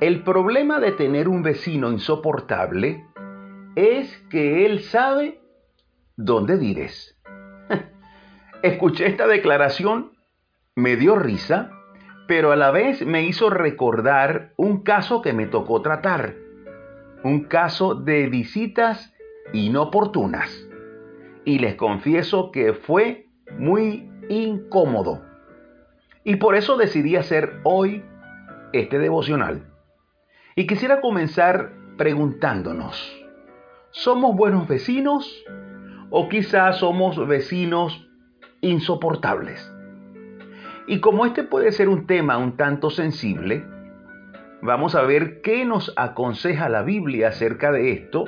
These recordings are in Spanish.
El problema de tener un vecino insoportable es que él sabe dónde vives. Escuché esta declaración, me dio risa, pero a la vez me hizo recordar un caso que me tocó tratar, un caso de visitas inoportunas. Y les confieso que fue muy incómodo. Y por eso decidí hacer hoy este devocional. Y quisiera comenzar preguntándonos, ¿somos buenos vecinos o quizás somos vecinos insoportables? Y como este puede ser un tema un tanto sensible, vamos a ver qué nos aconseja la Biblia acerca de esto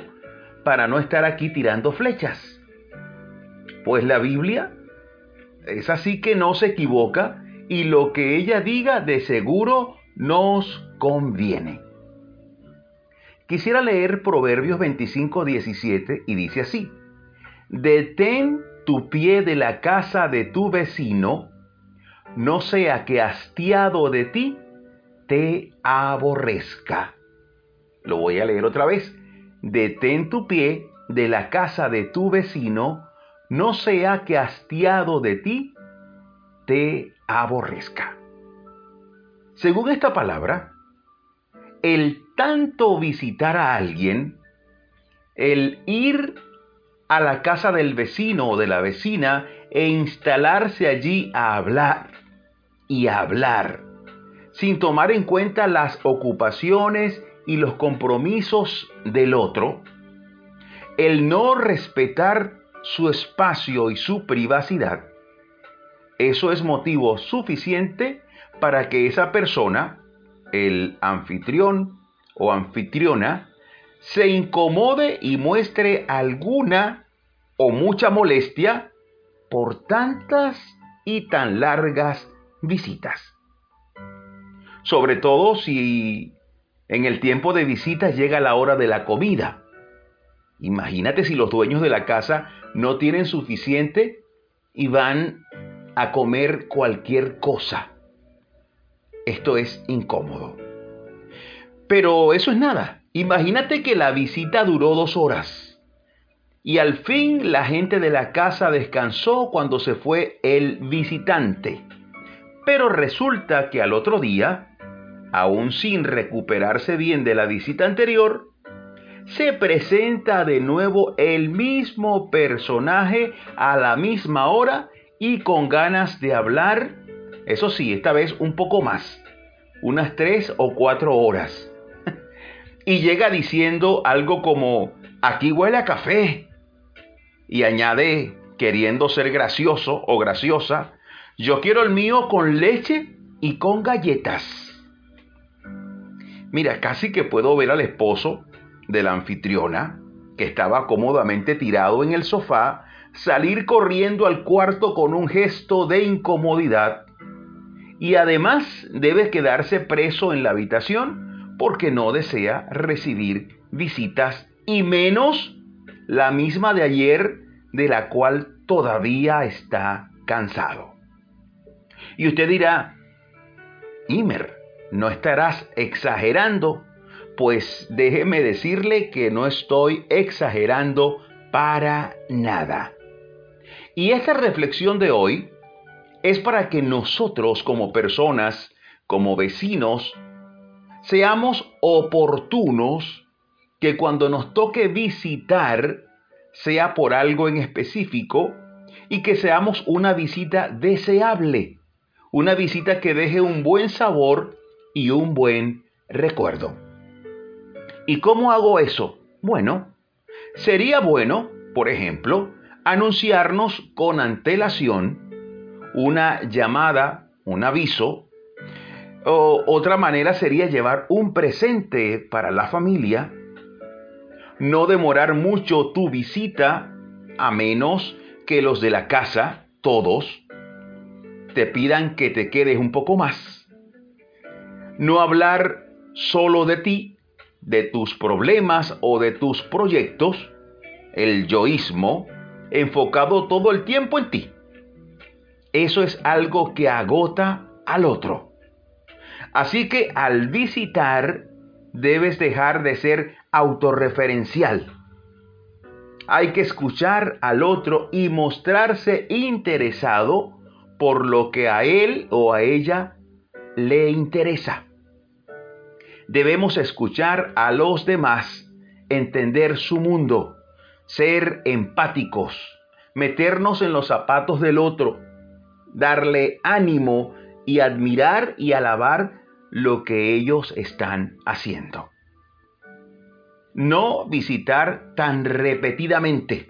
para no estar aquí tirando flechas. Pues la Biblia es así que no se equivoca y lo que ella diga de seguro nos conviene. Quisiera leer Proverbios 25, 17 y dice así, Detén tu pie de la casa de tu vecino, no sea que hastiado de ti te aborrezca. Lo voy a leer otra vez. Detén tu pie de la casa de tu vecino, no sea que hastiado de ti te aborrezca. Según esta palabra, el tanto visitar a alguien, el ir a la casa del vecino o de la vecina e instalarse allí a hablar y hablar, sin tomar en cuenta las ocupaciones y los compromisos del otro, el no respetar su espacio y su privacidad, eso es motivo suficiente para que esa persona, el anfitrión o anfitriona, se incomode y muestre alguna o mucha molestia por tantas y tan largas visitas. Sobre todo si en el tiempo de visitas llega la hora de la comida. Imagínate si los dueños de la casa no tienen suficiente y van a comer cualquier cosa. Esto es incómodo. Pero eso es nada. Imagínate que la visita duró dos horas y al fin la gente de la casa descansó cuando se fue el visitante. Pero resulta que al otro día, aún sin recuperarse bien de la visita anterior, se presenta de nuevo el mismo personaje a la misma hora y con ganas de hablar, eso sí, esta vez un poco más, unas tres o cuatro horas. y llega diciendo algo como, aquí huele a café. Y añade, queriendo ser gracioso o graciosa, yo quiero el mío con leche y con galletas. Mira, casi que puedo ver al esposo de la anfitriona, que estaba cómodamente tirado en el sofá, salir corriendo al cuarto con un gesto de incomodidad y además debe quedarse preso en la habitación porque no desea recibir visitas y menos la misma de ayer de la cual todavía está cansado. Y usted dirá, Imer, ¿no estarás exagerando? Pues déjeme decirle que no estoy exagerando para nada. Y esta reflexión de hoy es para que nosotros como personas, como vecinos, seamos oportunos, que cuando nos toque visitar sea por algo en específico y que seamos una visita deseable, una visita que deje un buen sabor y un buen recuerdo. ¿Y cómo hago eso? Bueno, sería bueno, por ejemplo, anunciarnos con antelación una llamada, un aviso, o otra manera sería llevar un presente para la familia, no demorar mucho tu visita, a menos que los de la casa, todos, te pidan que te quedes un poco más. No hablar solo de ti, de tus problemas o de tus proyectos, el yoísmo, enfocado todo el tiempo en ti. Eso es algo que agota al otro. Así que al visitar, debes dejar de ser autorreferencial. Hay que escuchar al otro y mostrarse interesado por lo que a él o a ella le interesa. Debemos escuchar a los demás, entender su mundo, ser empáticos, meternos en los zapatos del otro, darle ánimo y admirar y alabar lo que ellos están haciendo. No visitar tan repetidamente.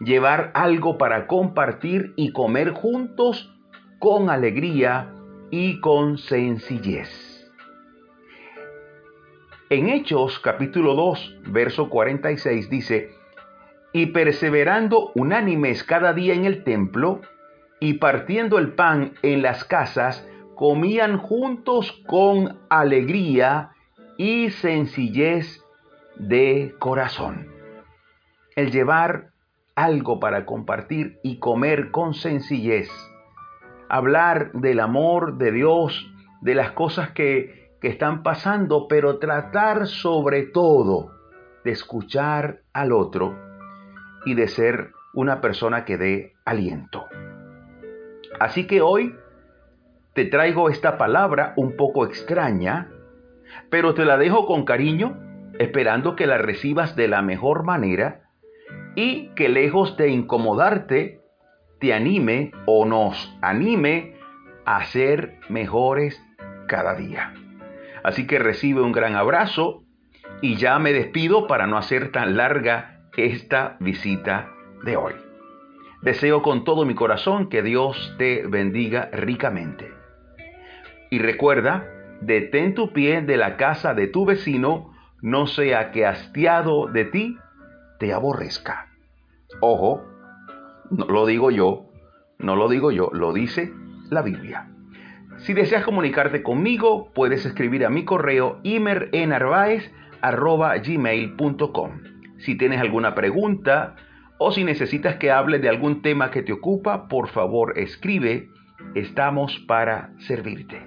Llevar algo para compartir y comer juntos con alegría y con sencillez. En Hechos capítulo 2, verso 46 dice, y perseverando unánimes cada día en el templo, y partiendo el pan en las casas, comían juntos con alegría y sencillez de corazón. El llevar algo para compartir y comer con sencillez. Hablar del amor de Dios, de las cosas que, que están pasando, pero tratar sobre todo de escuchar al otro y de ser una persona que dé aliento. Así que hoy te traigo esta palabra un poco extraña, pero te la dejo con cariño, esperando que la recibas de la mejor manera y que lejos de incomodarte, te anime o nos anime a ser mejores cada día. Así que recibe un gran abrazo y ya me despido para no hacer tan larga esta visita de hoy. Deseo con todo mi corazón que Dios te bendiga ricamente. Y recuerda, detén tu pie de la casa de tu vecino, no sea que hastiado de ti te aborrezca. Ojo, no lo digo yo, no lo digo yo, lo dice la Biblia. Si deseas comunicarte conmigo, puedes escribir a mi correo imerenarvaez.gmail.com. Si tienes alguna pregunta o si necesitas que hable de algún tema que te ocupa, por favor escribe. Estamos para servirte.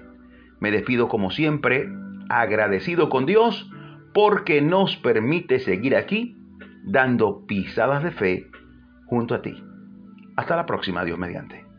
Me despido como siempre, agradecido con Dios porque nos permite seguir aquí dando pisadas de fe junto a ti. Hasta la próxima, Dios mediante.